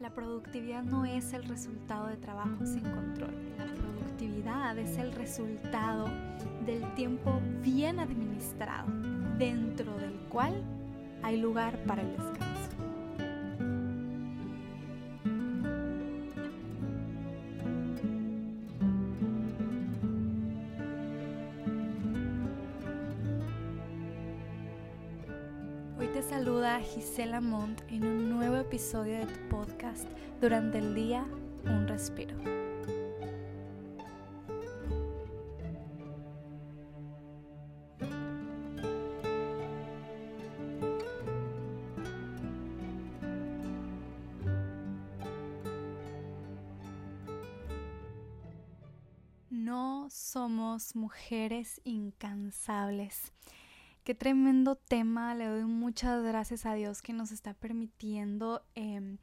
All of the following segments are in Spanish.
la productividad no es el resultado de trabajo sin control. La productividad es el resultado del tiempo bien administrado, dentro del cual hay lugar para el descanso. saluda Gisela Montt en un episodio de tu podcast Durante el día, un respiro. No somos mujeres incansables. Qué tremendo tema, le doy muchas gracias a Dios que nos está permitiendo em,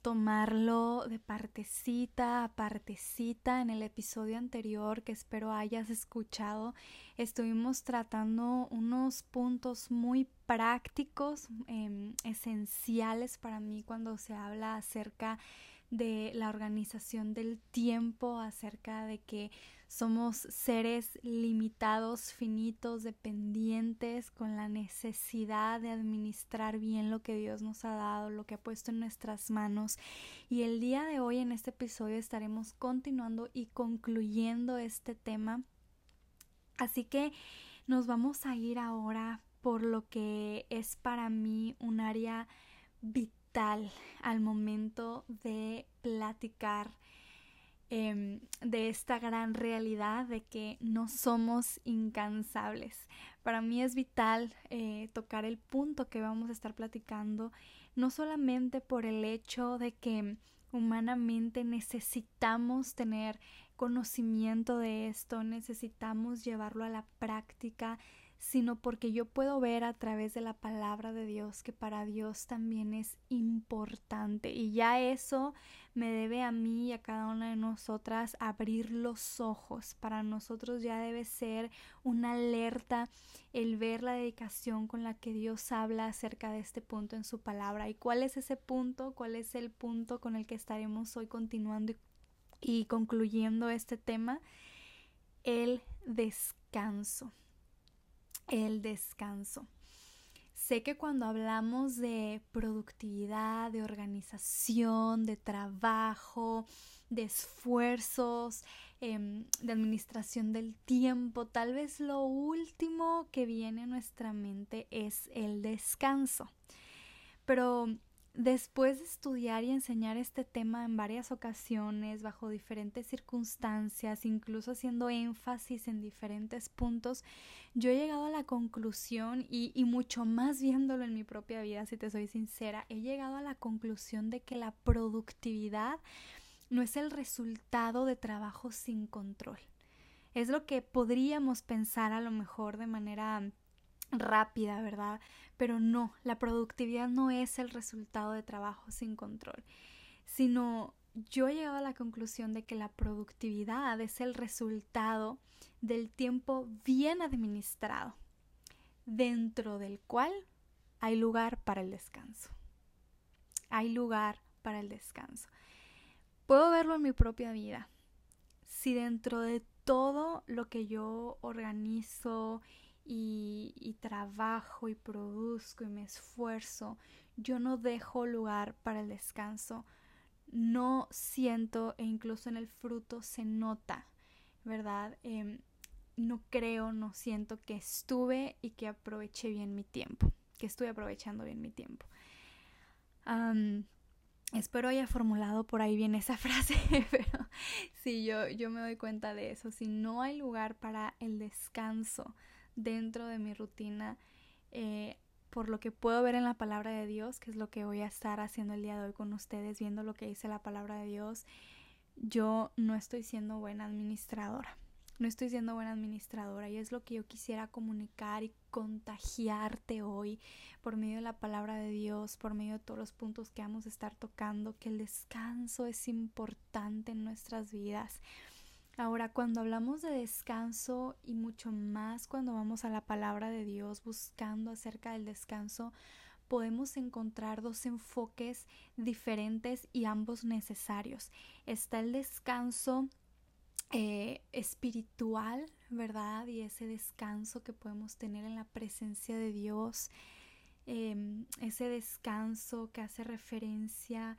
tomarlo de partecita a partecita. En el episodio anterior que espero hayas escuchado, estuvimos tratando unos puntos muy prácticos, em, esenciales para mí cuando se habla acerca de la organización del tiempo, acerca de que somos seres limitados, finitos, dependientes, con la necesidad de administrar bien lo que Dios nos ha dado, lo que ha puesto en nuestras manos. Y el día de hoy en este episodio estaremos continuando y concluyendo este tema. Así que nos vamos a ir ahora por lo que es para mí un área vital al momento de platicar Em, de esta gran realidad de que no somos incansables. Para mí es vital eh, tocar el punto que vamos a estar platicando, no solamente por el hecho de que humanamente necesitamos tener conocimiento de esto, necesitamos llevarlo a la práctica, sino porque yo puedo ver a través de la palabra de Dios que para Dios también es importante y ya eso me debe a mí y a cada una de nosotras abrir los ojos. Para nosotros ya debe ser una alerta el ver la dedicación con la que Dios habla acerca de este punto en su palabra. ¿Y cuál es ese punto? ¿Cuál es el punto con el que estaremos hoy continuando y concluyendo este tema? El descanso el descanso. Sé que cuando hablamos de productividad, de organización, de trabajo, de esfuerzos, em, de administración del tiempo, tal vez lo último que viene a nuestra mente es el descanso. Pero Después de estudiar y enseñar este tema en varias ocasiones, bajo diferentes circunstancias, incluso haciendo énfasis en diferentes puntos, yo he llegado a la conclusión, y, mucho más viéndolo en mi propia vida, si te soy sincera, he llegado a la conclusión de que la productividad no es el resultado de trabajo sin control. Es lo que podríamos pensar a lo mejor de manera rápida, ¿verdad? Pero no, la productividad no es el resultado de trabajo sin control, sino yo he llegado a la conclusión de que la productividad es el resultado del tiempo bien administrado, dentro del cual hay lugar para el descanso. Hay lugar para el descanso. Puedo verlo en mi propia vida. Si dentro de todo lo que yo organizo y, trabajo y produzco y me esfuerzo, yo no dejo lugar para el descanso, no siento e incluso en el fruto se nota, ¿verdad? Em, no creo, no siento que estuve y que aproveché bien mi tiempo, que estuve aprovechando bien mi tiempo. espero haya formulado por ahí bien esa frase, pero sí, yo, yo me doy cuenta de eso. Si no hay lugar para el descanso, dentro de mi rutina, eh, por lo que puedo ver en la palabra de Dios, que es lo que voy a estar haciendo el día de hoy con ustedes, viendo lo que dice la palabra de Dios, yo no estoy siendo buena administradora. No estoy siendo buena administradora y es lo que yo quisiera comunicar y contagiarte hoy por medio de la palabra de Dios, por medio de todos los puntos que vamos a estar tocando, que el descanso es importante en nuestras vidas Ahora, cuando hablamos de descanso y mucho más cuando vamos a la palabra de Dios buscando acerca del descanso, podemos encontrar dos enfoques diferentes y ambos necesarios. Está el descanso eh, espiritual, ¿verdad? Y ese descanso que podemos tener en la presencia de Dios, em, ese descanso que hace referencia a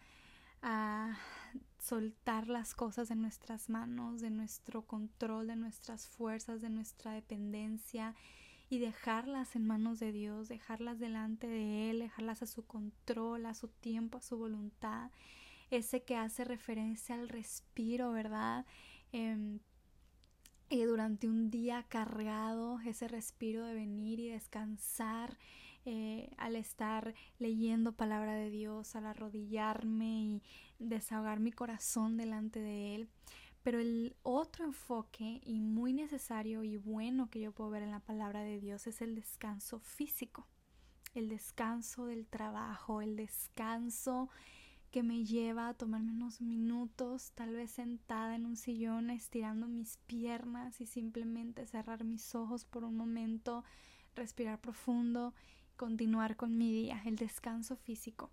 soltar las cosas de nuestras manos, de nuestro control, de nuestras fuerzas, de nuestra dependencia y dejarlas en manos de Dios, dejarlas delante de Él, dejarlas a su control, a su tiempo, a su voluntad. Ese que hace referencia al respiro, ¿verdad? Em, y durante un día cargado, ese respiro de venir y descansar eh, al estar leyendo palabra de Dios, al arrodillarme y desahogar mi corazón delante de Él. Pero el otro enfoque y muy necesario y bueno que yo puedo ver en la palabra de Dios es el descanso físico, el descanso del trabajo, el descanso que me lleva a tomarme unos minutos, tal vez sentada en un sillón, estirando mis piernas y simplemente cerrar mis ojos por un momento, respirar profundo continuar con mi día, el descanso físico.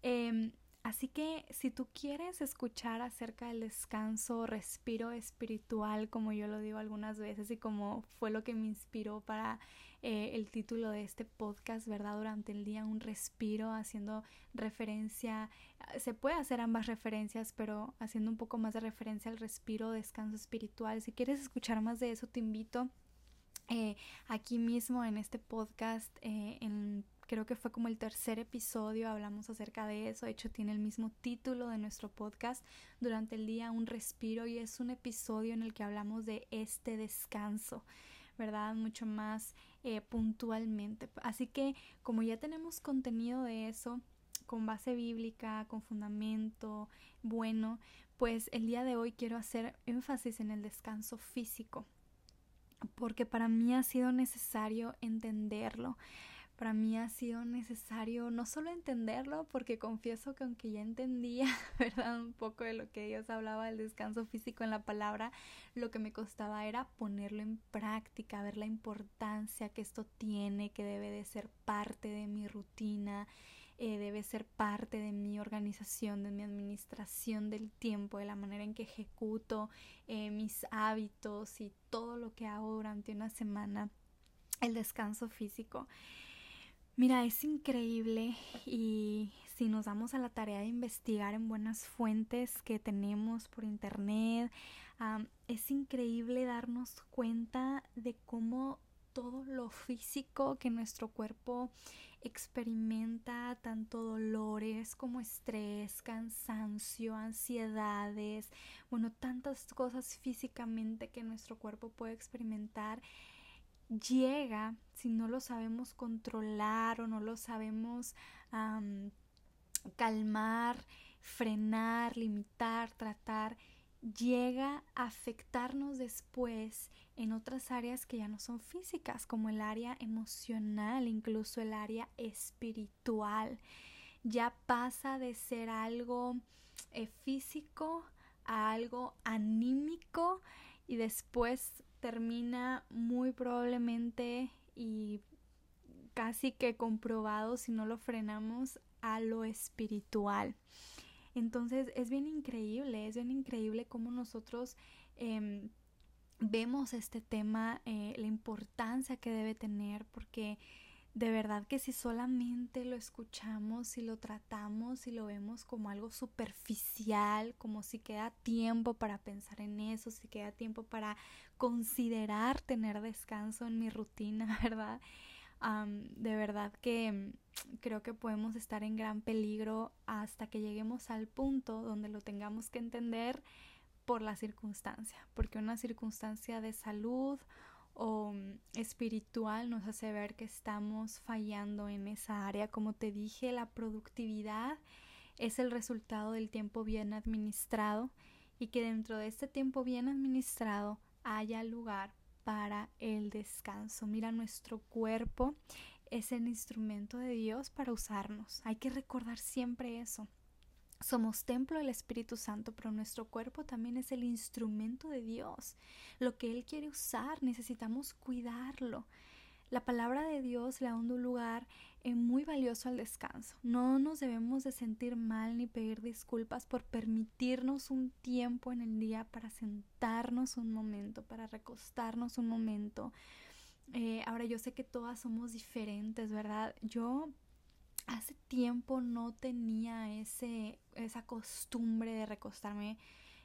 Em, así que si tú quieres escuchar acerca del descanso, respiro espiritual, como yo lo digo algunas veces y como fue lo que me inspiró para eh, el título de este podcast, ¿verdad? Durante el día un respiro, haciendo referencia, se puede hacer ambas referencias, pero haciendo un poco más de referencia al respiro, descanso espiritual. Si quieres escuchar más de eso, te invito eh, aquí mismo en este podcast, eh, en, creo que fue como el tercer episodio, hablamos acerca de eso, de hecho tiene el mismo título de nuestro podcast, durante el día un respiro y es un episodio en el que hablamos de este descanso. ¿verdad? Mucho más eh, puntualmente. Así que como ya tenemos contenido de eso, con base bíblica, con fundamento bueno, pues el día de hoy quiero hacer énfasis en el descanso físico, porque para mí ha sido necesario entenderlo. Para mí ha sido necesario no solo entenderlo, porque confieso que aunque ya entendía, ¿verdad? Un poco de lo que Dios hablaba del descanso físico en la palabra, lo que me costaba era ponerlo en práctica, ver la importancia que esto tiene, que debe de ser parte de mi rutina eh, debe ser parte de mi organización, de mi administración del tiempo, de la manera en que ejecuto eh, mis hábitos y todo lo que hago durante una semana, el descanso físico. Mira, es increíble y si nos damos a la tarea de investigar en buenas fuentes que tenemos por internet, es increíble darnos cuenta de cómo todo lo físico que nuestro cuerpo experimenta tanto dolores como estrés, cansancio, ansiedades, bueno, tantas cosas físicamente que nuestro cuerpo puede experimentar, llega, si no lo sabemos controlar o no lo sabemos calmar, frenar, limitar, tratar, llega a afectarnos después en otras áreas que ya no son físicas, como el área emocional, incluso el área espiritual. Ya pasa de ser algo eh, físico a algo anímico y después termina muy probablemente y casi que comprobado si no lo frenamos a lo espiritual. Entonces es bien increíble, es bien increíble cómo nosotros em, vemos este tema, eh, la importancia que debe tener, porque de verdad que si solamente lo escuchamos, si lo tratamos, si lo vemos como algo superficial, como si queda tiempo para pensar en eso, si queda tiempo para considerar tener descanso en mi rutina, ¿verdad? De verdad que mm, creo que podemos estar en gran peligro hasta que lleguemos al punto donde lo tengamos que entender por la circunstancia, porque una circunstancia de salud o mm, espiritual nos hace ver que estamos fallando en esa área. Como te dije, la productividad es el resultado del tiempo bien administrado y que dentro de este tiempo bien administrado haya lugar para el descanso. Mira, nuestro cuerpo es el instrumento de Dios para usarnos. Hay que recordar siempre eso. Somos templo del Espíritu Santo, pero nuestro cuerpo también es el instrumento de Dios. Lo que Él quiere usar, necesitamos cuidarlo. La palabra de Dios le da un lugar eh, muy valioso al descanso. No nos debemos de sentir mal ni pedir disculpas por permitirnos un tiempo en el día para sentarnos un momento, para recostarnos un momento. Eh, ahora yo sé que todas somos diferentes, ¿verdad? Yo hace tiempo no tenía ese, esa costumbre de recostarme,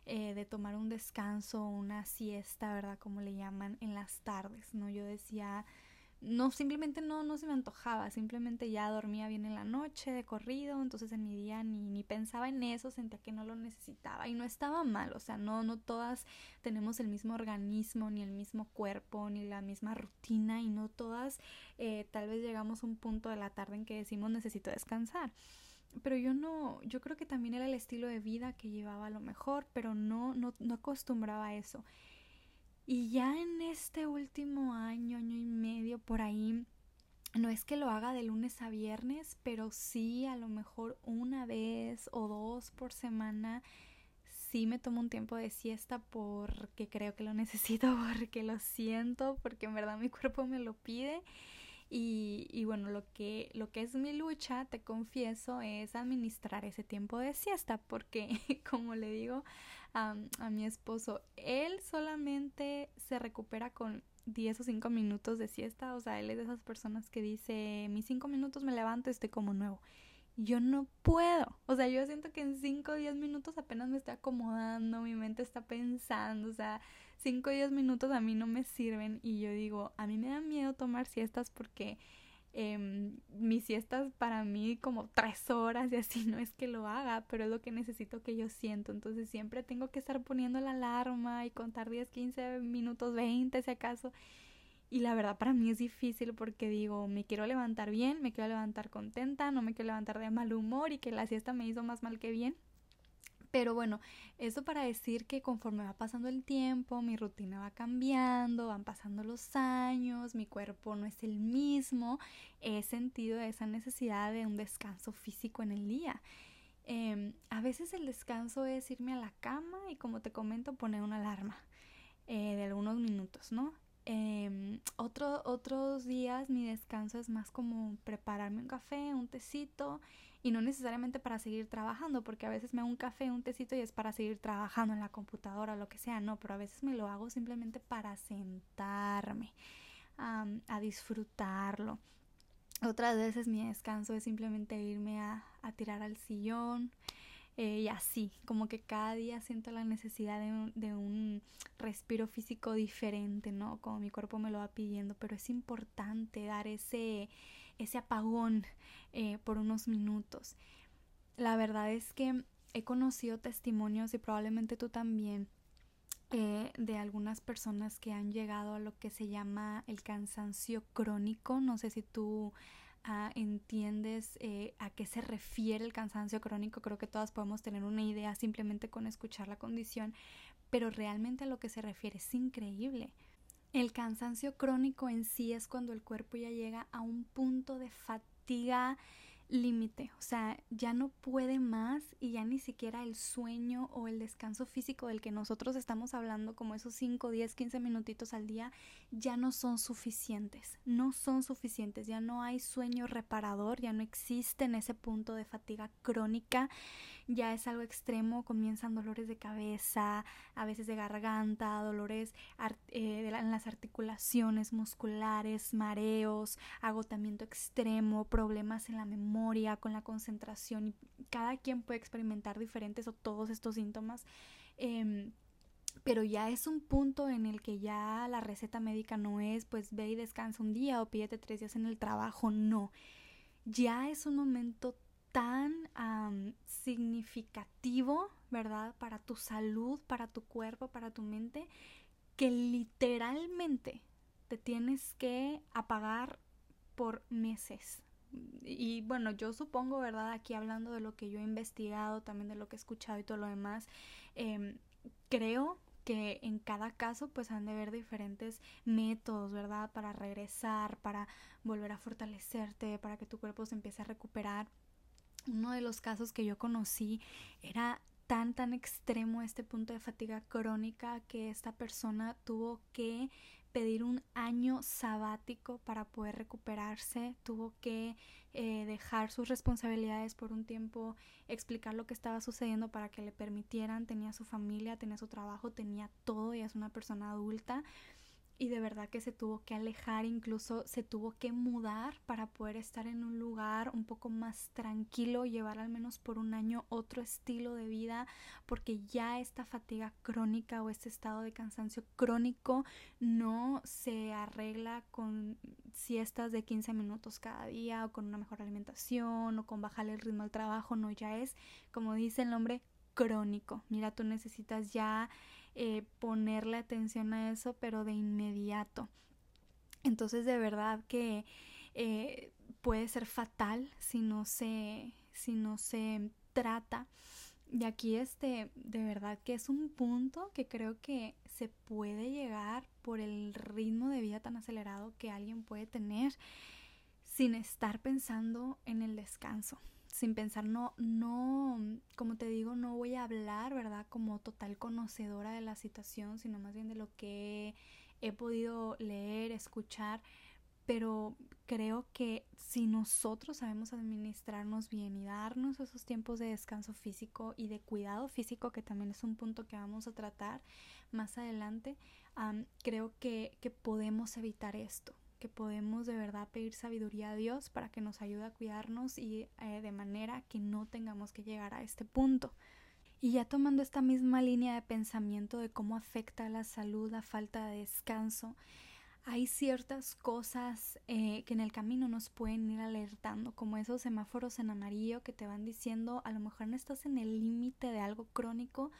eh, de tomar un descanso, una siesta, ¿verdad? Como le llaman en las tardes, ¿no? Yo decía, no, simplemente no, no se me antojaba, simplemente ya dormía bien en la noche de corrido, entonces en mi día ni, ni pensaba en eso, sentía que no lo necesitaba y no estaba mal, o sea, no, no todas tenemos el mismo organismo, ni el mismo cuerpo, ni la misma rutina y no todas eh, tal vez llegamos a un punto de la tarde en que decimos necesito descansar pero yo no, yo creo que también era el estilo de vida que llevaba a lo mejor, pero no, no, no acostumbraba a eso. Y ya en este último año, año y medio por ahí, no es que lo haga de lunes a viernes, pero sí a lo mejor una vez o dos por semana sí me tomo un tiempo de siesta porque creo que lo necesito, porque lo siento, porque en verdad mi cuerpo me lo pide. Y, y, bueno, lo que, lo que es mi lucha, te confieso, es administrar ese tiempo de siesta, porque como le digo a, a mi esposo, él solamente se recupera con 10 o 5 minutos de siesta, o sea, él es de esas personas que dice, mis 5 minutos me levanto y estoy como nuevo. Yo no puedo, o sea, yo siento que en 5 o 10 minutos apenas me estoy acomodando, mi mente está pensando, o sea, 5 o 10 minutos a mí no me sirven y yo digo, a mí me da miedo tomar siestas porque eh, mis siestas para mí como tres horas y así no es que lo haga, pero es lo que necesito que yo siento. Entonces siempre tengo que estar poniendo la alarma y contar 10, 15 minutos, 20 si acaso. Y la verdad para mí es difícil porque digo, me quiero levantar bien, me quiero levantar contenta, no me quiero levantar de mal humor y que la siesta me hizo más mal que bien. Pero bueno, eso para decir que conforme va pasando el tiempo, mi rutina va cambiando, van pasando los años, mi cuerpo no es el mismo, he sentido esa necesidad de un descanso físico en el día. Em, a veces el descanso es irme a la cama y como te comento poner una alarma eh, de algunos minutos, ¿no? Eh, otros días mi descanso es más como prepararme un café, un tecito y no necesariamente para seguir trabajando, porque a veces me hago un café, un tecito y es para seguir trabajando en la computadora, lo que sea, no, pero a veces me lo hago simplemente para sentarme a disfrutarlo. Otras veces mi descanso es simplemente irme a tirar al sillón, eh, y así, como que cada día siento la necesidad de un, respiro físico diferente, ¿no? Como mi cuerpo me lo va pidiendo, pero es importante dar ese, ese apagón eh, por unos minutos. La verdad es que he conocido testimonios y probablemente tú también eh, de algunas personas que han llegado a lo que se llama el cansancio crónico. No sé si tú entiendes eh, a qué se refiere el cansancio crónico, creo que todas podemos tener una idea simplemente con escuchar la condición, pero realmente a lo que se refiere es increíble. El cansancio crónico en sí es cuando el cuerpo ya llega a un punto de fatiga límite, o sea, ya no puede más y ya ni siquiera el sueño o el descanso físico del que nosotros estamos hablando, como esos 5, 10, 15 minutitos al día, ya no son suficientes, no son suficientes, ya no hay sueño reparador, ya no existe en ese punto de fatiga crónica ya es algo extremo, comienzan dolores de cabeza, a veces de garganta, dolores eh, en las articulaciones musculares, mareos, agotamiento extremo, problemas en la memoria, con la concentración. Cada quien puede experimentar diferentes o todos estos síntomas. Em, pero ya es un punto en el que ya la receta médica no es pues ve y descansa un día o pídete tres días en el trabajo, no. Ya es un momento tan significativo, ¿verdad? Para tu salud, para tu cuerpo, para tu mente, que literalmente te tienes que apagar por meses. Y bueno, yo supongo, ¿verdad? Aquí hablando de lo que yo he investigado, también de lo que he escuchado y todo lo demás, em, creo que en cada caso pues han de haber diferentes métodos, ¿verdad? Para regresar, para volver a fortalecerte, para que tu cuerpo se empiece a recuperar uno de los casos que yo conocí era tan tan extremo este punto de fatiga crónica que esta persona tuvo que pedir un año sabático para poder recuperarse, tuvo que eh, dejar sus responsabilidades por un tiempo, explicar lo que estaba sucediendo para que le permitieran, tenía su familia, tenía su trabajo, tenía todo, y es una persona adulta y de verdad que se tuvo que alejar, incluso se tuvo que mudar para poder estar en un lugar un poco más tranquilo, llevar al menos por un año otro estilo de vida, porque ya esta fatiga crónica o este estado de cansancio crónico no se arregla con siestas de 15 minutos cada día o con una mejor alimentación o con bajarle el ritmo al trabajo, no, ya es, como dice el nombre, crónico. Mira, tú necesitas ya eh, ponerle atención a eso, pero de inmediato. Entonces, de verdad que eh, puede ser fatal si no se, si no se trata. Y aquí este, de verdad que es un punto que creo que se puede llegar por el ritmo de vida tan acelerado que alguien puede tener sin estar pensando en el descanso sin pensar, no, no, como te digo, no voy a hablar, ¿verdad? Como total conocedora de la situación, sino más bien de lo que he podido leer, escuchar, pero creo que si nosotros sabemos administrarnos bien y darnos esos tiempos de descanso físico y de cuidado físico, que también es un punto que vamos a tratar más adelante, creo que, que podemos evitar esto, que podemos de verdad pedir sabiduría a Dios para que nos ayude a cuidarnos y eh, de manera que no tengamos que llegar a este punto. Y ya tomando esta misma línea de pensamiento de cómo afecta a la salud la falta de descanso, hay ciertas cosas eh, que en el camino nos pueden ir alertando, como esos semáforos en amarillo que te van diciendo a lo mejor no estás en el límite de algo crónico,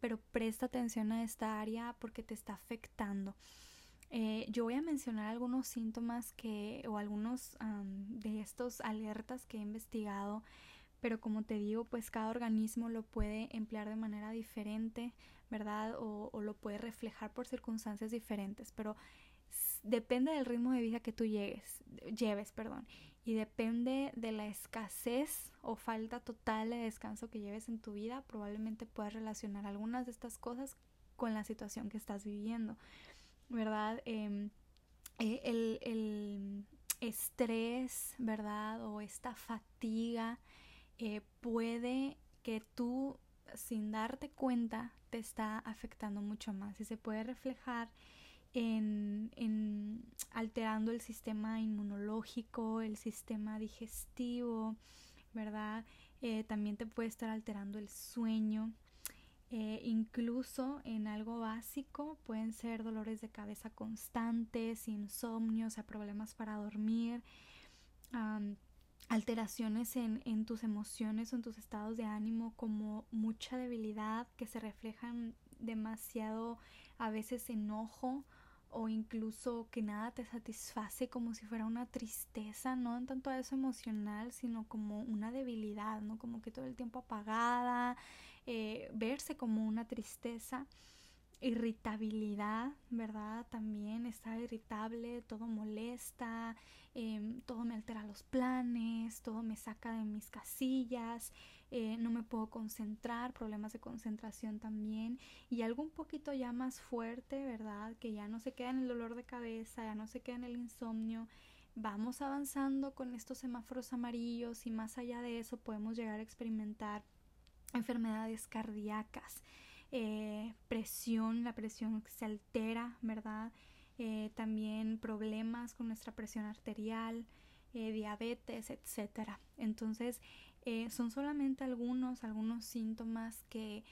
pero presta atención a esta área porque te está afectando. Eh, yo voy a mencionar algunos síntomas que o algunos de estos alertas que he investigado, pero como te digo, pues cada organismo lo puede emplear de manera diferente, ¿verdad? O, o lo puede reflejar por circunstancias diferentes, pero depende del ritmo de vida que tú llegues, lleves, perdón, y depende de la escasez o falta total de descanso que lleves en tu vida, probablemente puedas relacionar algunas de estas cosas con la situación que estás viviendo. ¿Verdad? Em, eh, el, estrés, ¿verdad? O esta fatiga eh, puede que tú sin darte cuenta te está afectando mucho más y se puede reflejar en, en alterando el sistema inmunológico, el sistema digestivo, ¿verdad? Eh, también te puede estar alterando el sueño, eh, incluso en algo básico pueden ser dolores de cabeza constantes, insomnio, o sea, problemas para dormir, alteraciones en, en, tus emociones o en tus estados de ánimo como mucha debilidad que se reflejan demasiado a veces enojo o incluso que nada te satisface como si fuera una tristeza, no en tanto a eso emocional, sino como una debilidad, ¿no? Como que todo el tiempo apagada, eh, verse como una tristeza, irritabilidad, ¿verdad? También está irritable, todo molesta, em, todo me altera los planes, todo me saca de mis casillas, eh, no me puedo concentrar, problemas de concentración también y algo un poquito ya más fuerte, ¿verdad? Que ya no se queda en el dolor de cabeza, ya no se queda en el insomnio. Vamos avanzando con estos semáforos amarillos y más allá de eso podemos llegar a experimentar enfermedades cardíacas, eh, presión, la presión se altera, ¿verdad? Eh, también problemas con nuestra presión arterial, eh, diabetes, etcétera. Entonces, son solamente algunos, algunos síntomas que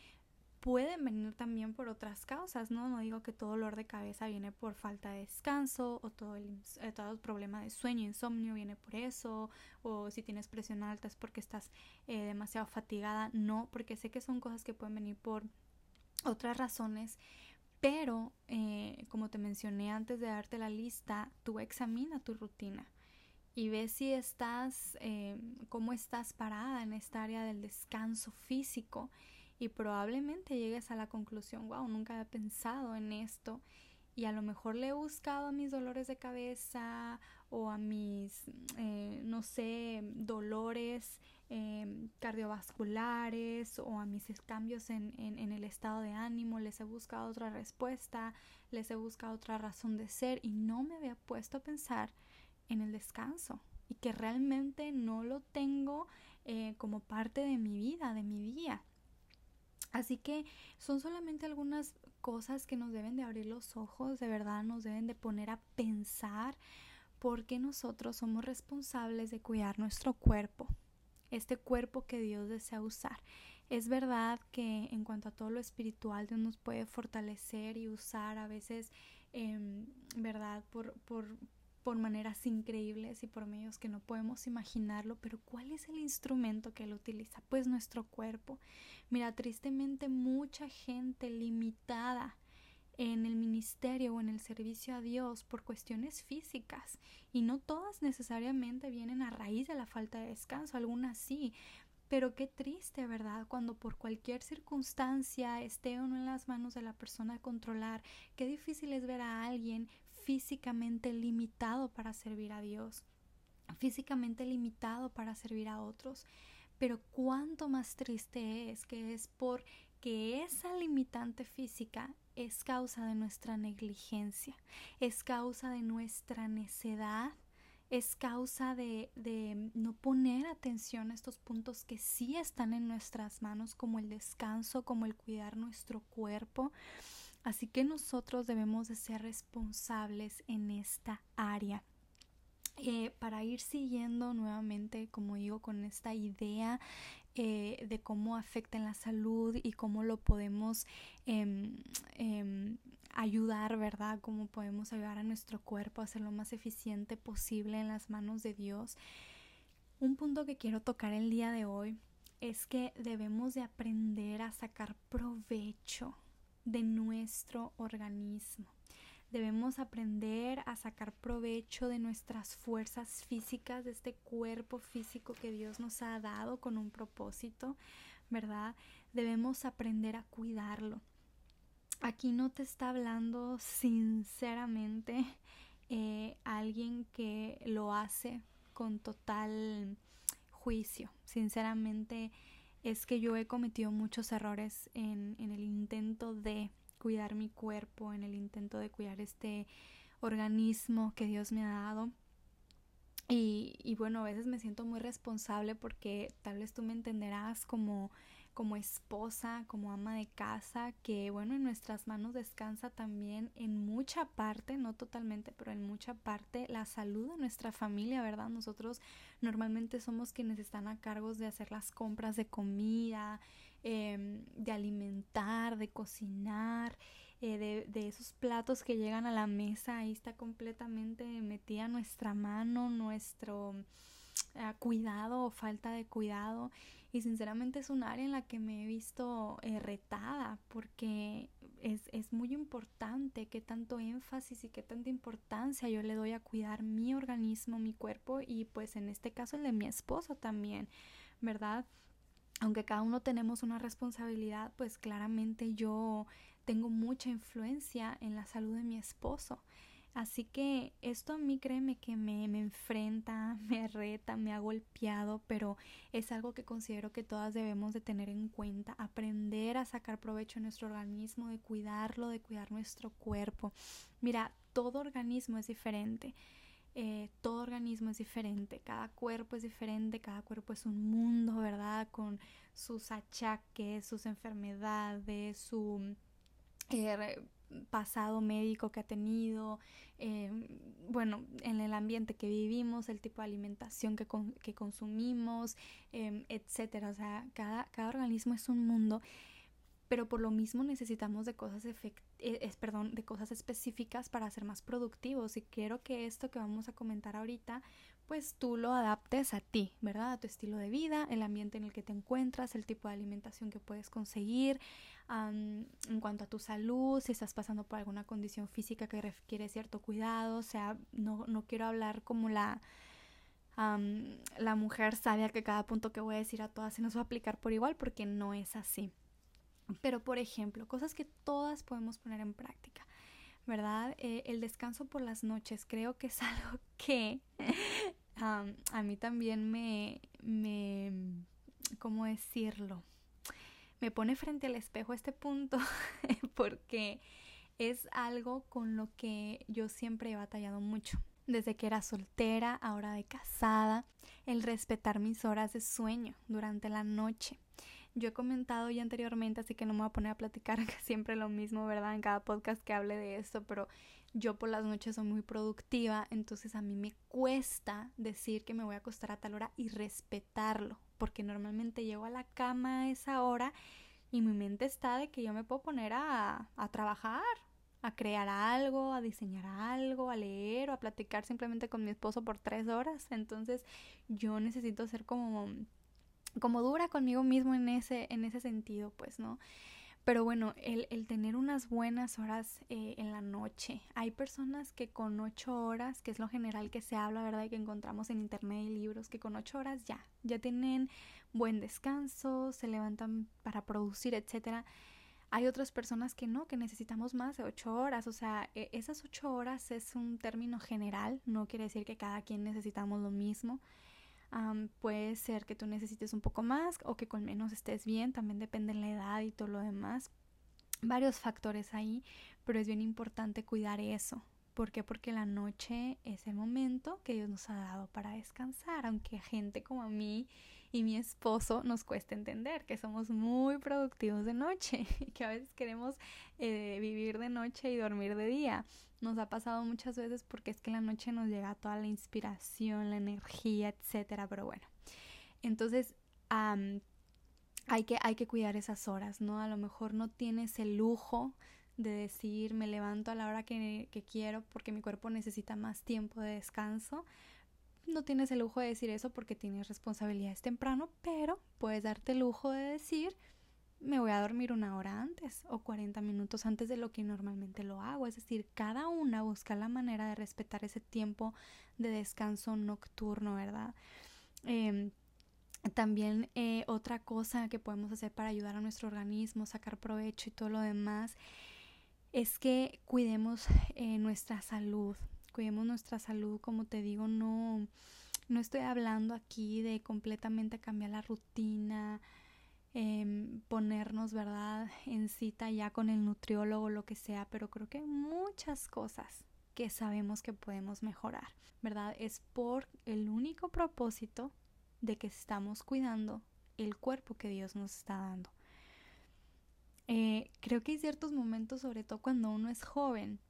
pueden venir también por otras causas, ¿no? No digo que todo dolor de cabeza viene por falta de descanso o todo el, eh, todo el problema de sueño, insomnio viene por eso, o si tienes presión alta es porque estás eh, demasiado fatigada, no, porque sé que son cosas que pueden venir por otras razones, pero eh, como te mencioné antes de darte la lista, tú examina tu rutina y ve si estás, cómo estás parada en esta área del descanso físico y probablemente llegues a la conclusión, wow, nunca había pensado en esto y a lo mejor le he buscado a mis dolores de cabeza o a mis, eh, no sé, dolores em, cardiovasculares o a mis cambios en, en, el estado de ánimo, les he buscado otra respuesta, les he buscado otra razón de ser y no me había puesto a pensar en el descanso y que realmente no lo tengo eh, como parte de mi vida, de mi día. Así que son solamente algunas cosas que nos deben de abrir los ojos, de verdad nos deben de poner a pensar porque nosotros somos responsables de cuidar nuestro cuerpo, este cuerpo que Dios desea usar. Es verdad que en cuanto a todo lo espiritual Dios nos puede fortalecer y usar a veces, em, ¿verdad? Por, por, por maneras increíbles y por medios que no podemos imaginarlo, pero ¿cuál es el instrumento que Él utiliza? Pues nuestro cuerpo. Mira, tristemente mucha gente limitada en el ministerio o en el servicio a Dios por cuestiones físicas y no todas necesariamente vienen a raíz de la falta de descanso, algunas sí, pero qué triste, ¿verdad? Cuando por cualquier circunstancia esté uno en las manos de la persona a controlar, qué difícil es ver a alguien físicamente limitado para servir a Dios, físicamente limitado para servir a otros. Pero cuánto más triste es que es porque esa limitante física es causa de nuestra negligencia, es causa de nuestra necedad, es causa de, de, no poner atención a estos puntos que sí están en nuestras manos, como el descanso, como el cuidar nuestro cuerpo. Así que nosotros debemos de ser responsables en esta área. Eh, para ir siguiendo nuevamente, como digo, con esta idea eh, de cómo afecta en la salud y cómo lo podemos em, em, ayudar, ¿verdad? Cómo podemos ayudar a nuestro cuerpo a ser lo más eficiente posible en las manos de Dios. Un punto que quiero tocar el día de hoy es que debemos de aprender a sacar provecho de nuestro organismo. Debemos aprender a sacar provecho de nuestras fuerzas físicas, de este cuerpo físico que Dios nos ha dado con un propósito, ¿verdad? Debemos aprender a cuidarlo. Aquí no te está hablando sinceramente eh, alguien que lo hace con total juicio. Sinceramente, es que yo he cometido muchos errores en, en el intento de cuidar mi cuerpo, en el intento de cuidar este organismo que Dios me ha dado. Y, y, bueno, a veces me siento muy responsable porque tal vez tú me entenderás como como esposa, como ama de casa, que bueno, en nuestras manos descansa también en mucha parte, no totalmente, pero en mucha parte la salud de nuestra familia, ¿verdad? Nosotros normalmente somos quienes están a cargo de hacer las compras de comida, em, de alimentar, de cocinar. Eh, de, de, esos platos que llegan a la mesa, ahí está completamente metida nuestra mano, nuestro eh, cuidado o falta de cuidado y sinceramente es un área en la que me he visto eh, retada porque es, es muy importante qué tanto énfasis y qué tanta importancia yo le doy a cuidar mi organismo, mi cuerpo y pues en este caso el de mi esposo también, ¿verdad? Aunque cada uno tenemos una responsabilidad, pues claramente yo tengo mucha influencia en la salud de mi esposo. Así que esto a mí créeme que me, me, enfrenta, me reta, me ha golpeado, pero es algo que considero que todas debemos de tener en cuenta, aprender a sacar provecho de nuestro organismo, de cuidarlo, de cuidar nuestro cuerpo. Mira, todo organismo es diferente. Eh, todo organismo es diferente, cada cuerpo es diferente, cada cuerpo es un mundo, ¿verdad? Con sus achaques, sus enfermedades, su eh, pasado médico que ha tenido, eh, bueno, en el ambiente que vivimos, el tipo de alimentación que, que consumimos, eh, etcétera. O sea, cada, cada organismo es un mundo pero por lo mismo necesitamos de cosas e, es, perdón, de cosas específicas para ser más productivos y quiero que esto que vamos a comentar ahorita pues tú lo adaptes a ti, ¿verdad? A tu estilo de vida, el ambiente en el que te encuentras, el tipo de alimentación que puedes conseguir, en cuanto a tu salud, si estás pasando por alguna condición física que requiere cierto cuidado, o sea, no, no quiero hablar como la, la mujer sabia que cada punto que voy a decir a todas se nos va a aplicar por igual porque no es así. Pero, por ejemplo, cosas que todas podemos poner en práctica. ¿Verdad? Eh, el descanso por las noches creo que es algo que a mí también me, me, ¿cómo decirlo? Me pone frente al espejo este punto porque es algo con lo que yo siempre he batallado mucho. Desde que era soltera, ahora de casada, el respetar mis horas de sueño durante la noche. Yo he comentado ya anteriormente, así que no me voy a poner a platicar siempre lo mismo, ¿verdad? En cada podcast que hable de esto, pero yo por las noches soy muy productiva, entonces a mí me cuesta decir que me voy a acostar a tal hora y respetarlo, porque normalmente llego a la cama a esa hora y mi mente está de que yo me puedo poner a, a trabajar, a crear algo, a diseñar algo, a leer o a platicar simplemente con mi esposo por tres horas. Entonces yo necesito ser como, como dura conmigo mismo en ese, en ese sentido, pues, ¿no? Pero bueno, el, el tener unas buenas horas eh, en la noche. Hay personas que con ocho horas, que es lo general que se habla, ¿verdad? Y que encontramos en internet y libros, que con ocho horas ya, ya tienen buen descanso, se levantan para producir, etcétera. Hay otras personas que no, que necesitamos más de ocho horas. O sea, e, esas ocho horas es un término general, no quiere decir que cada quien necesitamos lo mismo puede ser que tú necesites un poco más o que con menos estés bien, también depende de la edad y todo lo demás. Varios factores ahí, pero es bien importante cuidar eso. ¿Por qué? Porque la noche es el momento que Dios nos ha dado para descansar, aunque a gente como a mí y mi esposo nos cuesta entender que somos muy productivos de noche y que a veces queremos eh, vivir de noche y dormir de día. Nos ha pasado muchas veces porque es que en la noche nos llega toda la inspiración, la energía, etcétera, pero bueno. Entonces, hay, que, hay que cuidar esas horas, ¿no? A lo mejor no tienes el lujo de decir me levanto a la hora que quiero porque mi cuerpo necesita más tiempo de descanso, no tienes el lujo de decir eso porque tienes responsabilidades temprano, pero puedes darte el lujo de decir me voy a dormir una hora antes o 40 minutos antes de lo que normalmente lo hago. Es decir, cada una busca la manera de respetar ese tiempo de descanso nocturno, ¿verdad? Em, también eh, otra cosa que podemos hacer para ayudar a nuestro organismo, sacar provecho y todo lo demás, es que cuidemos eh, nuestra salud, cuidemos nuestra salud, como te digo, no, no estoy hablando aquí de completamente cambiar la rutina, em, ponernos, ¿verdad?, en cita ya con el nutriólogo, lo que sea, pero creo que hay muchas cosas que sabemos que podemos mejorar, ¿verdad? Es por el único propósito de que estamos cuidando el cuerpo que Dios nos está dando. Eh, creo que hay ciertos momentos, sobre todo cuando uno es joven,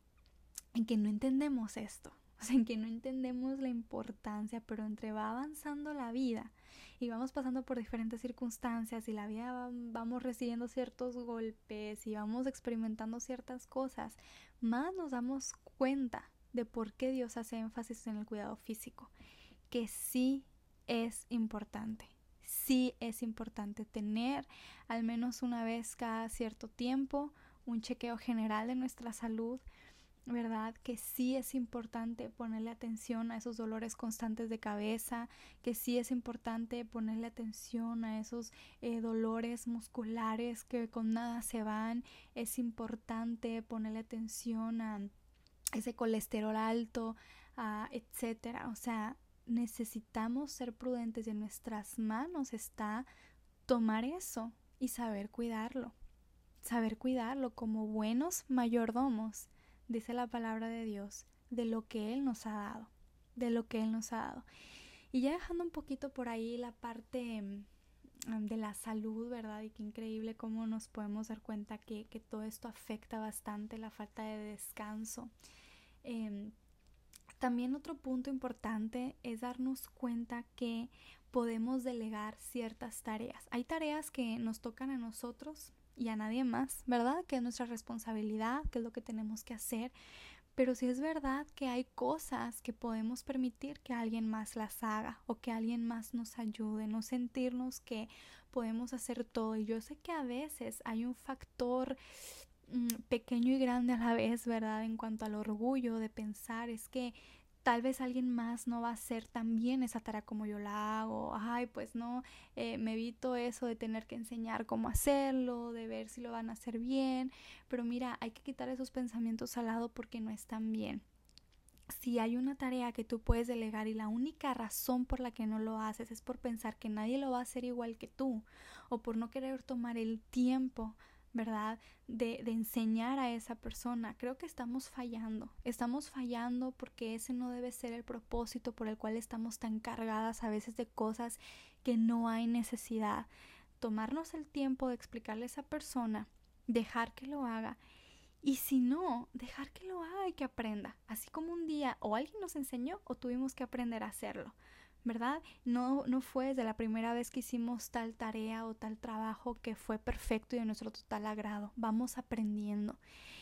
en que no entendemos esto, en que no entendemos la importancia, pero entre va avanzando la vida y vamos pasando por diferentes circunstancias y la vida vamos recibiendo ciertos golpes y vamos experimentando ciertas cosas, más nos damos cuenta de por qué Dios hace énfasis en el cuidado físico, que sí es importante. Sí es importante tener al menos una vez cada cierto tiempo un chequeo general de nuestra salud, ¿verdad? Que sí es importante ponerle atención a esos dolores constantes de cabeza, que sí es importante ponerle atención a esos eh, dolores musculares que con nada se van, es importante ponerle atención a ese colesterol alto, a etcétera. O sea, necesitamos ser prudentes y en nuestras manos está tomar eso y saber cuidarlo. Saber cuidarlo como buenos mayordomos dice la palabra de Dios, de lo que Él nos ha dado, de lo que Él nos ha dado. Y ya dejando un poquito por ahí la parte mm, de la salud, ¿verdad? Y qué increíble cómo nos podemos dar cuenta que, todo esto afecta bastante la falta de descanso. Em, también otro punto importante es darnos cuenta que podemos delegar ciertas tareas. Hay tareas que nos tocan a nosotros y a nadie más, ¿verdad? Que es nuestra responsabilidad, que es lo que tenemos que hacer. Pero si es verdad que hay cosas que podemos permitir que alguien más las haga o que alguien más nos ayude, no sentirnos que podemos hacer todo. Y yo sé que a veces hay un factor mm, pequeño y grande a la vez, ¿verdad? En cuanto al orgullo de pensar, es que tal vez alguien más no va a hacer tan bien esa tarea como yo la hago. Ay, pues no, eh, me evito eso de tener que enseñar cómo hacerlo, de ver si lo van a hacer bien. Pero mira, hay que quitar esos pensamientos al lado porque no están bien. Si hay una tarea que tú puedes delegar y la única razón por la que no lo haces es por pensar que nadie lo va a hacer igual que tú o por no querer tomar el tiempo ¿verdad? De, de, enseñar a esa persona. Creo que estamos fallando. Estamos fallando porque ese no debe ser el propósito por el cual estamos tan cargadas a veces de cosas que no hay necesidad. Tomarnos el tiempo de explicarle a esa persona, dejar que lo haga. Y si no, dejar que lo haga y que aprenda. Así como un día o alguien nos enseñó o tuvimos que aprender a hacerlo. ¿Verdad? No, no fue desde la primera vez que hicimos tal tarea o tal trabajo que fue perfecto y de nuestro total agrado. Vamos aprendiendo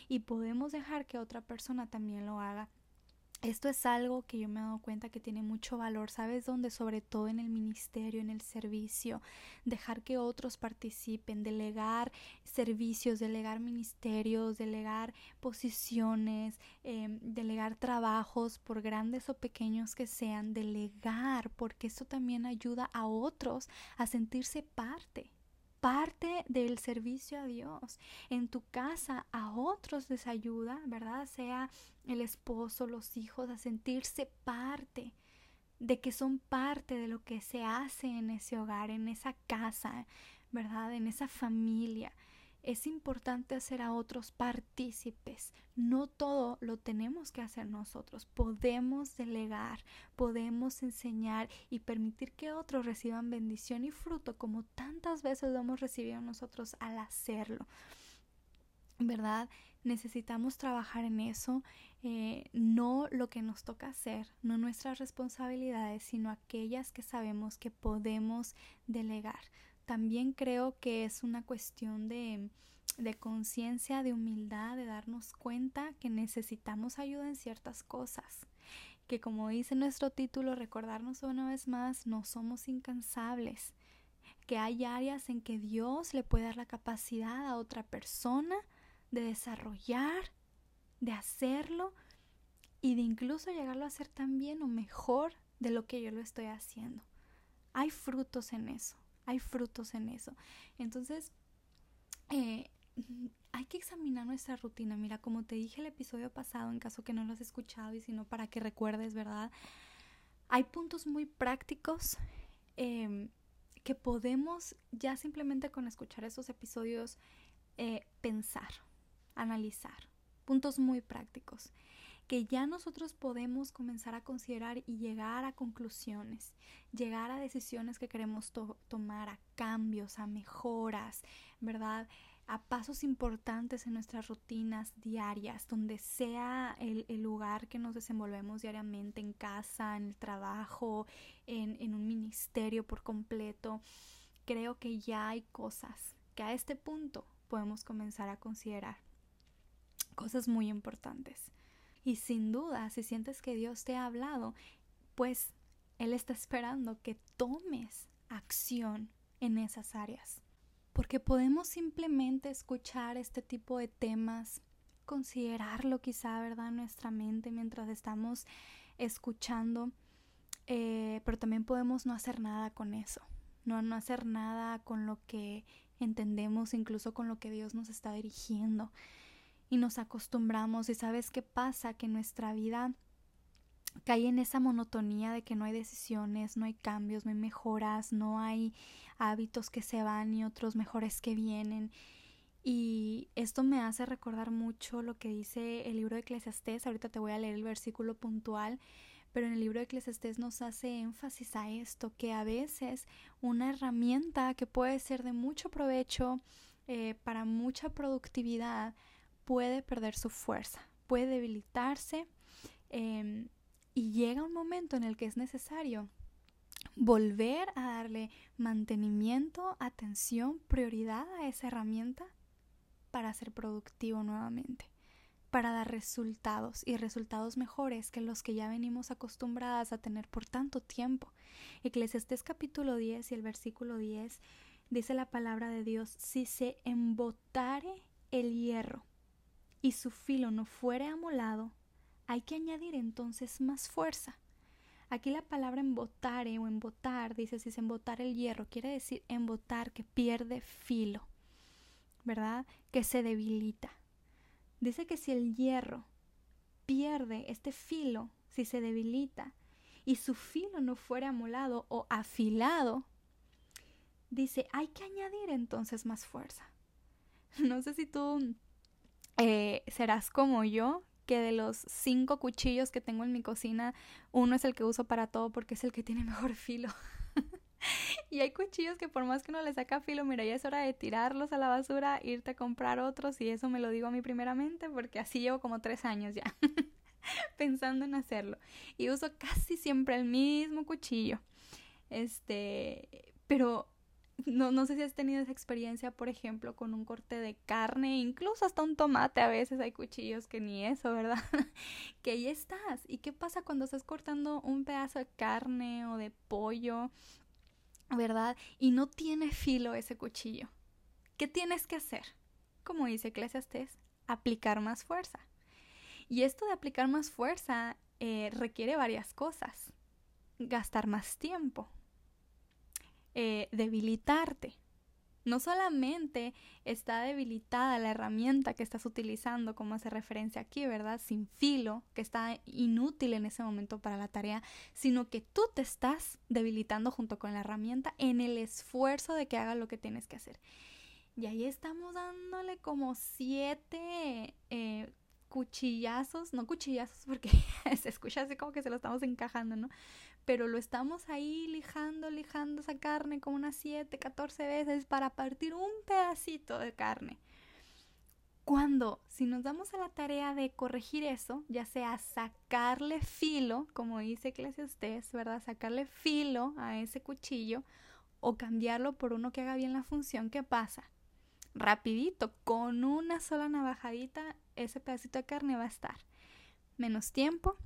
y podemos dejar que otra persona también lo haga esto es algo que yo me he dado cuenta que tiene mucho valor, ¿sabes dónde? Sobre todo en el ministerio, en el servicio, dejar que otros participen, delegar servicios, delegar ministerios, delegar posiciones, em, delegar trabajos, por grandes o pequeños que sean, delegar, porque esto también ayuda a otros a sentirse parte parte del servicio a Dios. En tu casa a otros les ayuda, ¿verdad? Sea el esposo, los hijos, a sentirse parte de que son parte de lo que se hace en ese hogar, en esa casa, ¿verdad? En esa familia es importante hacer a otros partícipes. No todo lo tenemos que hacer nosotros. Podemos delegar, podemos enseñar y permitir que otros reciban bendición y fruto como tantas veces lo hemos recibido nosotros al hacerlo. ¿Verdad? Necesitamos trabajar en eso, eh, no lo que nos toca hacer, no nuestras responsabilidades, sino aquellas que sabemos que podemos delegar también creo que es una cuestión de, de conciencia, de humildad, de darnos cuenta que necesitamos ayuda en ciertas cosas. Que como dice nuestro título, recordarnos una vez más, no somos incansables. Que hay áreas en que Dios le puede dar la capacidad a otra persona de desarrollar, de hacerlo y de incluso llegarlo a hacer tan bien o mejor de lo que yo lo estoy haciendo. Hay frutos en eso hay frutos en eso. Entonces, eh, hay que examinar nuestra rutina. Mira, como te dije el episodio pasado, en caso que no lo has escuchado y si no, para que recuerdes, ¿verdad? Hay puntos muy prácticos em, que podemos ya simplemente con escuchar esos episodios eh, pensar, analizar. Puntos muy prácticos que ya nosotros podemos comenzar a considerar y llegar a conclusiones, llegar a decisiones que queremos tomar, a cambios, a mejoras, ¿verdad? a pasos importantes en nuestras rutinas diarias, donde sea el, lugar que nos desenvolvemos diariamente, en casa, en el trabajo, en, en un ministerio por completo, creo que ya hay cosas que a este punto podemos comenzar a considerar. Cosas muy importantes. Y sin duda, si sientes que Dios te ha hablado, pues Él está esperando que tomes acción en esas áreas. Porque podemos simplemente escuchar este tipo de temas, considerarlo quizá, ¿verdad?, en nuestra mente mientras estamos escuchando, eh, pero también podemos no hacer nada con eso, no, no hacer nada con lo que entendemos, incluso con lo que Dios nos está dirigiendo y nos acostumbramos y sabes qué pasa que nuestra vida cae en esa monotonía de que no hay decisiones, no hay cambios, no hay mejoras, no hay hábitos que se van y otros mejores que vienen. Y esto me hace recordar mucho lo que dice el libro de Eclesiastés. Ahorita te voy a leer el versículo puntual, pero en el libro de Eclesiastés nos hace énfasis a esto, que a veces una herramienta que puede ser de mucho provecho eh, para mucha productividad, puede perder su fuerza, puede debilitarse em, y llega un momento en el que es necesario volver a darle mantenimiento, atención, prioridad a esa herramienta para ser productivo nuevamente, para dar resultados y resultados mejores que los que ya venimos acostumbradas a tener por tanto tiempo. Eclesiastés capítulo 10 y el versículo 10 dice la palabra de Dios, si se embotare el hierro y su filo no fuere amolado, hay que añadir entonces más fuerza. Aquí la palabra embotare o embotar, dice si es embotar el hierro, quiere decir embotar que pierde filo, ¿verdad? Que se debilita. Dice que si el hierro pierde este filo, si se debilita, y su filo no fuera amolado o afilado, dice, hay que añadir entonces más fuerza. No sé si tú eh, serás como yo, que de los cinco cuchillos que tengo en mi cocina, uno es el que uso para todo porque es el que tiene mejor filo. y hay cuchillos que por más que uno le saca filo, mira, ya es hora de tirarlos a la basura, irte a comprar otros y eso me lo digo a mí primeramente porque así llevo como tres años ya pensando en hacerlo. Y uso casi siempre el mismo cuchillo. Este, pero no, no sé si has tenido esa experiencia, por ejemplo, con un corte de carne, incluso hasta un tomate, a veces hay cuchillos que ni eso, ¿verdad? que ahí estás. ¿Y qué pasa cuando estás cortando un pedazo de carne o de pollo, ¿verdad? Y no tiene filo ese cuchillo. ¿Qué tienes que hacer? Como dice Eclesiastes, aplicar más fuerza. Y esto de aplicar más fuerza eh, requiere varias cosas. Gastar más tiempo, eh, debilitarte. No solamente está debilitada la herramienta que estás utilizando, como hace referencia aquí, ¿verdad? Sin filo, que está inútil en ese momento para la tarea, sino que tú te estás debilitando junto con la herramienta en el esfuerzo de que haga lo que tienes que hacer. Y ahí estamos dándole como siete eh, cuchillazos, no cuchillazos porque se escucha así como que se lo estamos encajando, ¿no? Pero lo estamos ahí lijando, lijando esa carne como unas 7, 14 veces para partir un pedacito de carne. Cuando, si nos damos a la tarea de corregir eso, ya sea sacarle filo, como dice Eclesiastes, ¿verdad? Sacarle filo a ese cuchillo o cambiarlo por uno que haga bien la función, ¿qué pasa? Rapidito, con una sola navajadita, ese pedacito de carne va a estar. Menos tiempo,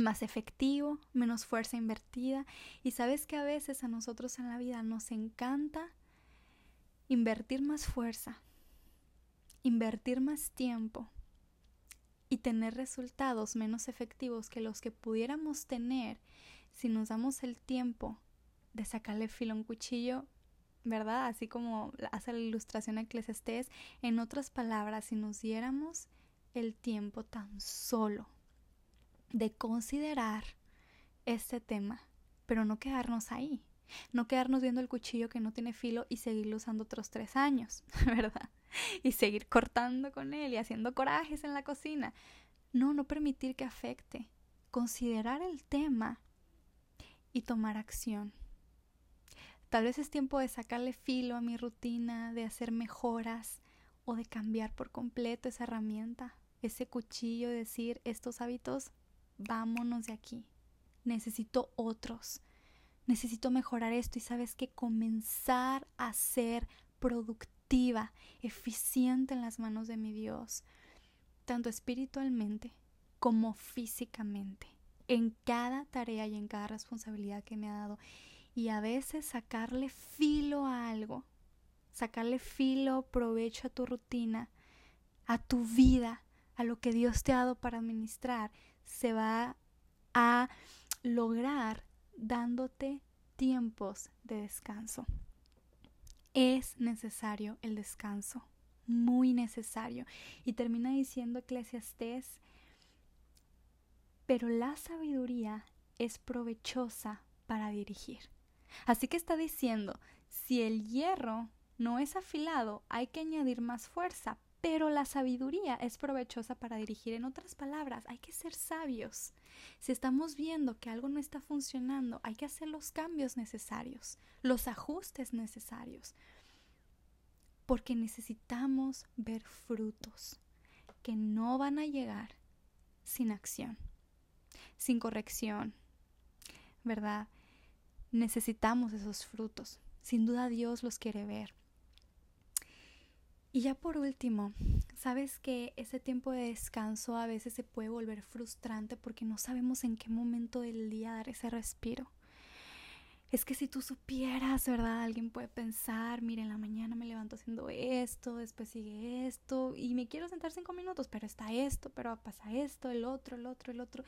más efectivo, menos fuerza invertida. Y sabes que a veces a nosotros en la vida nos encanta invertir más fuerza, invertir más tiempo y tener resultados menos efectivos que los que pudiéramos tener si nos damos el tiempo de sacarle filo a un cuchillo, ¿verdad? Así como hace la ilustración Eclesiastés, en otras palabras, si nos diéramos el tiempo tan solo de considerar este tema, pero no quedarnos ahí, no quedarnos viendo el cuchillo que no tiene filo y seguirlo usando otros tres años, ¿verdad? Y seguir cortando con él y haciendo corajes en la cocina. No, no permitir que afecte. Considerar el tema y tomar acción. Tal vez es tiempo de sacarle filo a mi rutina, de hacer mejoras o de cambiar por completo esa herramienta, ese cuchillo, decir estos hábitos vámonos de aquí. Necesito otros. Necesito mejorar esto y sabes que comenzar a ser productiva, eficiente en las manos de mi Dios, tanto espiritualmente como físicamente, en cada tarea y en cada responsabilidad que me ha dado. Y a veces sacarle filo a algo, sacarle filo, provecho a tu rutina, a tu vida, a lo que Dios te ha dado para administrar, se va a lograr dándote tiempos de descanso. Es necesario el descanso, muy necesario. Y termina diciendo Eclesiastés, pero la sabiduría es provechosa para dirigir. Así que está diciendo, si el hierro no es afilado, hay que añadir más fuerza, pero la sabiduría es provechosa para dirigir. En otras palabras, hay que ser sabios. Si estamos viendo que algo no está funcionando, hay que hacer los cambios necesarios, los ajustes necesarios. Porque necesitamos ver frutos que no van a llegar sin acción, sin corrección, ¿verdad? Necesitamos esos frutos. Sin duda Dios los quiere ver. Y ya por último, sabes que ese tiempo de descanso a veces se puede volver frustrante porque no sabemos en qué momento del día dar ese respiro. es que si tú supieras, ¿verdad? Alguien puede pensar, mire, en la mañana me levanto haciendo esto, después sigue esto, y me quiero sentar cinco minutos, pero está esto, pero pasa esto, el otro, el otro, el otro.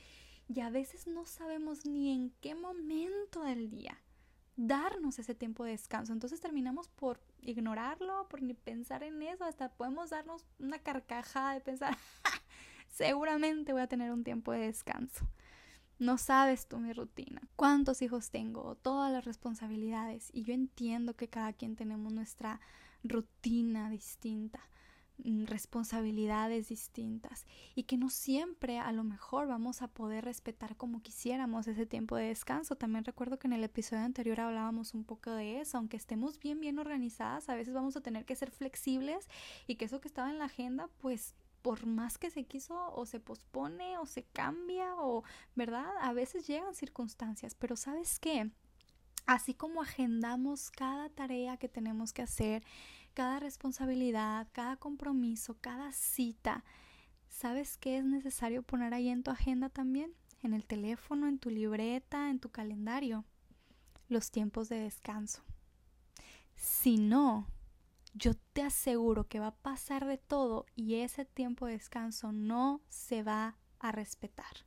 Y a veces no sabemos ni en qué momento del día darnos ese tiempo de descanso. Entonces terminamos por ignorarlo, por ni pensar en eso, hasta podemos darnos una carcajada de pensar, seguramente voy a tener un tiempo de descanso. No sabes tú mi rutina, cuántos hijos tengo, todas las responsabilidades. Y yo entiendo que cada quien tenemos nuestra rutina distinta, responsabilidades distintas y que no siempre a lo mejor vamos a poder respetar como quisiéramos ese tiempo de descanso. También recuerdo que en el episodio anterior hablábamos un poco de eso, aunque estemos bien bien organizadas, a veces vamos a tener que ser flexibles y que eso que estaba en la agenda pues por más que se quiso o se pospone o se cambia o, ¿verdad? A veces llegan circunstancias, pero ¿sabes qué? Así como agendamos cada tarea que tenemos que hacer, cada responsabilidad, cada compromiso, cada cita, ¿sabes qué es necesario poner ahí en tu agenda también? En el teléfono, en tu libreta, en tu calendario. Los tiempos de descanso. Si no, yo te aseguro que va a pasar de todo y ese tiempo de descanso no se va a respetar.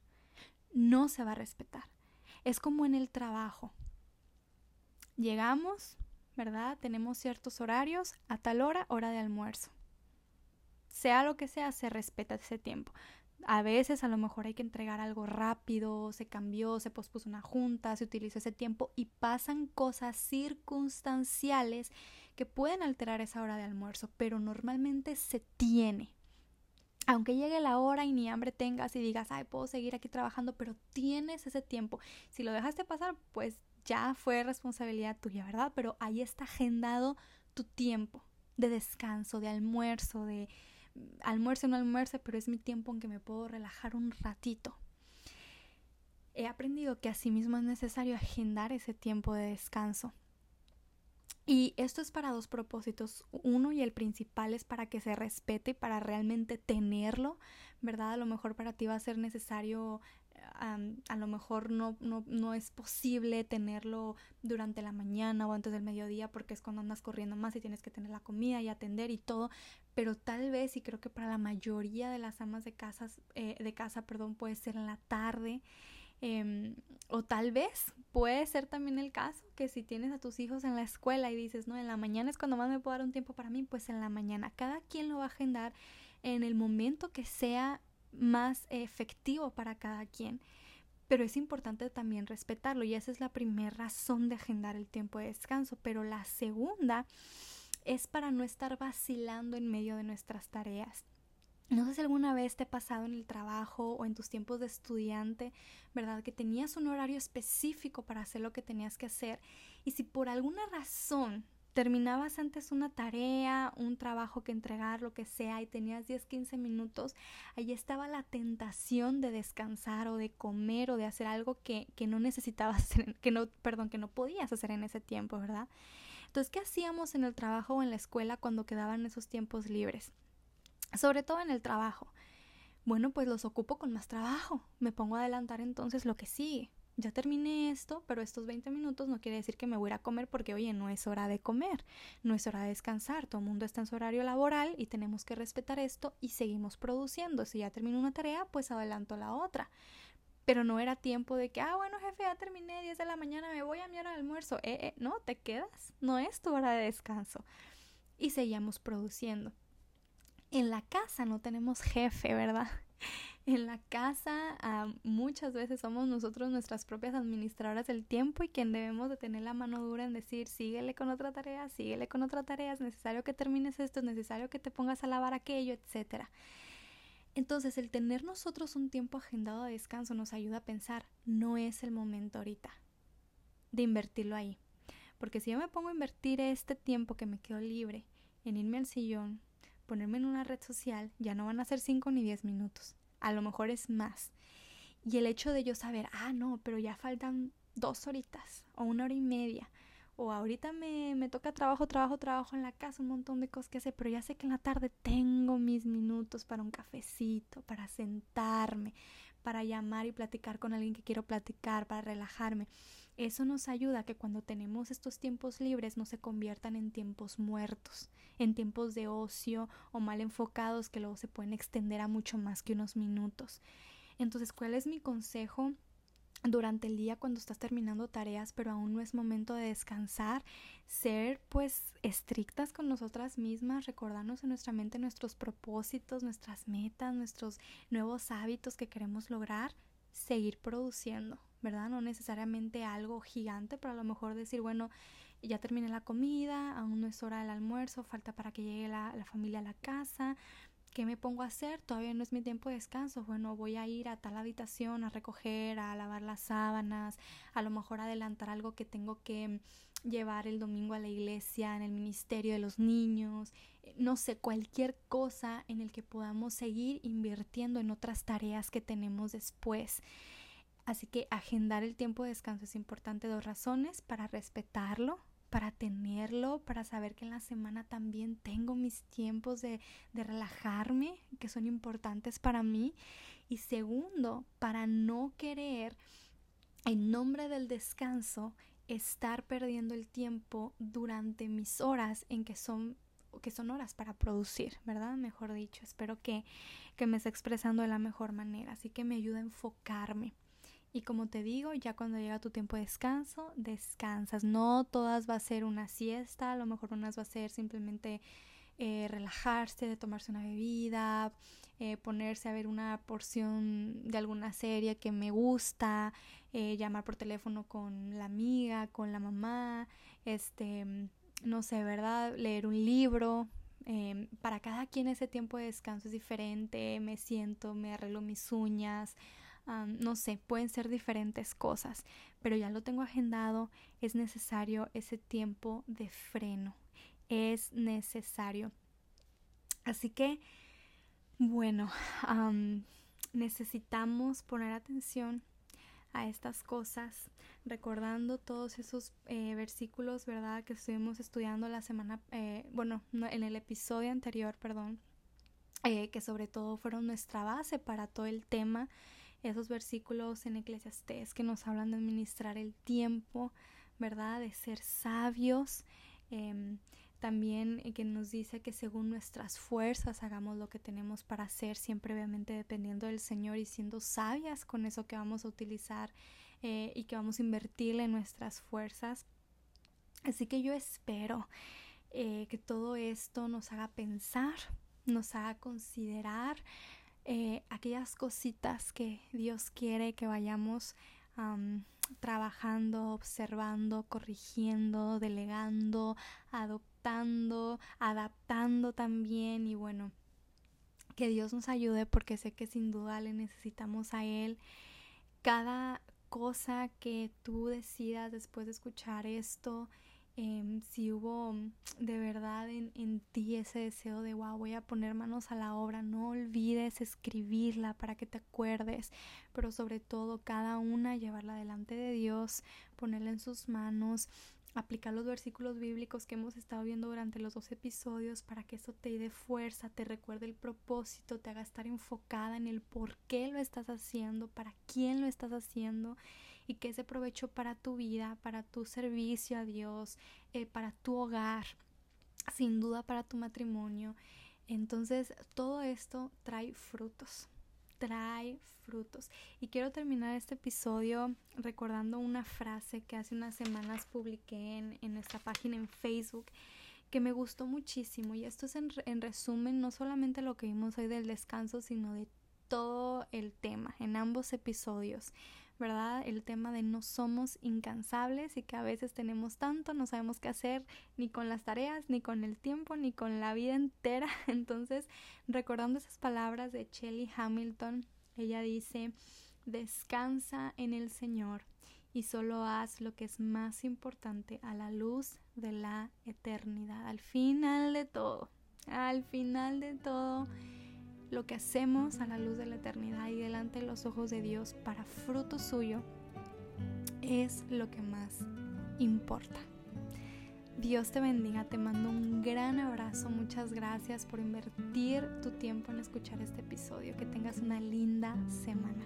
No se va a respetar. Es como en el trabajo. Llegamos, ¿verdad? Tenemos ciertos horarios, a tal hora, hora de almuerzo. Sea lo que sea, se respeta ese tiempo. A veces a lo mejor hay que entregar algo rápido, se cambió, se pospuso una junta, se utilizó ese tiempo y pasan cosas circunstanciales que pueden alterar esa hora de almuerzo, pero normalmente se tiene. Aunque llegue la hora y ni hambre tengas y digas, ay, puedo seguir aquí trabajando, pero tienes ese tiempo. Si lo dejaste pasar, pues ya fue responsabilidad tuya, ¿verdad? Pero ahí está agendado tu tiempo de descanso, de almuerzo, de mm, almuerzo no almuerzo, pero es mi tiempo en que me puedo relajar un ratito. He aprendido que asimismo es necesario agendar ese tiempo de descanso y esto es para dos propósitos. Uno y el principal es para que se respete, para realmente tenerlo, ¿verdad? A lo mejor para ti va a ser necesario, a lo mejor no, no, no es posible tenerlo durante la mañana o antes del mediodía porque es cuando andas corriendo más y tienes que tener la comida y atender y todo, pero tal vez, y creo que para la mayoría de las amas de, casas, eh, de casa, perdón, puede ser en la tarde. Em, o tal vez puede ser también el caso que si tienes a tus hijos en la escuela y dices, no, en la mañana es cuando más me puedo dar un tiempo para mí, pues en la mañana. Cada quien lo va a agendar en el momento que sea más efectivo para cada quien. Pero es importante también respetarlo y esa es la primera razón de agendar el tiempo de descanso. Pero la segunda es para no estar vacilando en medio de nuestras tareas. No sé si alguna vez te ha pasado en el trabajo o en tus tiempos de estudiante, ¿verdad? Que tenías un horario específico para hacer lo que tenías que hacer y si por alguna razón terminabas antes una tarea, un trabajo que entregar, lo que sea, y tenías 10, 15 minutos, ahí estaba la tentación de descansar o de comer o de hacer algo que, que no necesitabas hacer, que no, perdón, que no podías hacer en ese tiempo, ¿verdad? Entonces, ¿qué hacíamos en el trabajo o en la escuela cuando quedaban esos tiempos libres? sobre todo en el trabajo. Bueno, pues los ocupo con más trabajo. Me pongo a adelantar entonces lo que sigue. Ya terminé esto, pero estos 20 minutos no quiere decir que me voy a comer porque, oye, no es hora de comer, no es hora de descansar, todo el mundo está en su horario laboral y tenemos que respetar esto y seguimos produciendo. Si ya termino una tarea, pues adelanto la otra. Pero no era tiempo de que, ah, bueno, jefe, ya terminé, 10 de la mañana, me voy a mi hora de almuerzo. Eh, eh, no, te quedas, no es tu hora de descanso. Y seguíamos produciendo. En la casa no tenemos jefe, ¿verdad? En la casa muchas veces somos nosotros nuestras propias administradoras del tiempo y quien debemos de tener la mano dura en decir, síguele con otra tarea, síguele con otra tarea, es necesario que termines esto, es necesario que te pongas a lavar aquello, etcétera. Entonces, el tener nosotros un tiempo agendado de descanso nos ayuda a pensar, no es el momento ahorita de invertirlo ahí. Porque si yo me pongo a invertir este tiempo que me quedo libre en irme al sillón, ponerme en una red social ya no van a ser 5 ni 10 minutos, a lo mejor es más. Y el hecho de yo saber, ah, no, pero ya faltan dos horitas o una hora y media, o ahorita me, me toca trabajo, trabajo, trabajo en la casa, un montón de cosas que hacer, pero ya sé que en la tarde tengo mis minutos para un cafecito, para sentarme, para llamar y platicar con alguien que quiero platicar, para relajarme. Eso nos ayuda a que cuando tenemos estos tiempos libres no se conviertan en tiempos muertos, en tiempos de ocio o mal enfocados que luego se pueden extender a mucho más que unos minutos. Entonces, ¿cuál es mi consejo? durante el día cuando estás terminando tareas pero aún no es momento de descansar, ser pues estrictas con nosotras mismas, recordarnos en nuestra mente nuestros propósitos, nuestras metas, nuestros nuevos hábitos que queremos lograr, seguir produciendo, ¿verdad? No necesariamente algo gigante, pero a lo mejor decir, bueno, ya terminé la comida, aún no es hora del almuerzo, falta para que llegue la, la familia a la casa, ¿qué me pongo a hacer? Todavía no es mi tiempo de descanso. Bueno, voy a ir a tal habitación a recoger, a lavar las sábanas, a lo mejor adelantar algo que tengo que llevar el domingo a la iglesia, en el ministerio de los niños, eh, no sé, cualquier cosa en el que podamos seguir invirtiendo en otras tareas que tenemos después. Así que agendar el tiempo de descanso es importante, dos razones, para respetarlo, para tenerlo, para saber que en la semana también tengo mis tiempos de, de relajarme, que son importantes para mí. Y segundo, para no querer, en nombre del descanso, estar perdiendo el tiempo durante mis horas en que son que son horas para producir, ¿verdad? Mejor dicho, espero que, que me esté expresando de la mejor manera, así que me ayuda a enfocarme. Y como te digo, ya cuando llega tu tiempo de descanso, descansas. No todas va a ser una siesta, a lo mejor unas va a ser simplemente eh, relajarse, tomarse una bebida, eh, ponerse a ver una porción de alguna serie que me gusta, eh, llamar por teléfono con la amiga, con la mamá, este, no sé, ¿verdad? Leer un libro. Em, para cada quien ese tiempo de descanso es diferente, me siento, me arreglo mis uñas, no sé, pueden ser diferentes cosas, pero ya lo tengo agendado, es necesario ese tiempo de freno, es necesario. Así que, bueno, necesitamos poner atención a estas cosas, recordando todos esos eh, versículos, ¿verdad? Que estuvimos estudiando la semana, eh, bueno, en el episodio anterior, perdón, eh, que sobre todo fueron nuestra base para todo el tema esos versículos en Eclesiastés que nos hablan de administrar el tiempo, ¿verdad? De ser sabios. Em, también que nos dice que según nuestras fuerzas hagamos lo que tenemos para hacer, siempre obviamente dependiendo del Señor y siendo sabias con eso que vamos a utilizar eh, y que vamos a invertirle en nuestras fuerzas. Así que yo espero eh, que todo esto nos haga pensar, nos haga considerar eh, aquellas cositas que Dios quiere que vayamos trabajando, observando, corrigiendo, delegando, adoptando, adaptando también y bueno, que Dios nos ayude porque sé que sin duda le necesitamos a Él. Cada cosa que tú decidas después de escuchar esto, Em, si hubo mm, de verdad en, en, ti ese deseo de, wow, voy a poner manos a la obra, no olvides escribirla para que te acuerdes, pero sobre todo cada una llevarla delante de Dios, ponerla en sus manos, aplicar los versículos bíblicos que hemos estado viendo durante los dos episodios para que eso te dé fuerza, te recuerde el propósito, te haga estar enfocada en el por qué lo estás haciendo, para quién lo estás haciendo y que ese provecho para tu vida, para tu servicio a Dios, eh, para tu hogar, sin duda para tu matrimonio. Entonces todo esto trae frutos, trae frutos. Y quiero terminar este episodio recordando una frase que hace unas semanas publiqué en, en nuestra página en Facebook que me gustó muchísimo y esto es en, en resumen no solamente lo que vimos hoy del descanso sino de todo el tema en ambos episodios ¿verdad? El tema de no somos incansables y que a veces tenemos tanto, no sabemos qué hacer ni con las tareas, ni con el tiempo, ni con la vida entera. Entonces, recordando esas palabras de Shelley Hamilton, ella dice, descansa en el Señor y solo haz lo que es más importante a la luz de la eternidad, al final de todo, al final de todo lo que hacemos a la luz de la eternidad y delante de los ojos de Dios para fruto suyo es lo que más importa. Dios te bendiga, te mando un gran abrazo, muchas gracias por invertir tu tiempo en escuchar este episodio, que tengas una linda semana.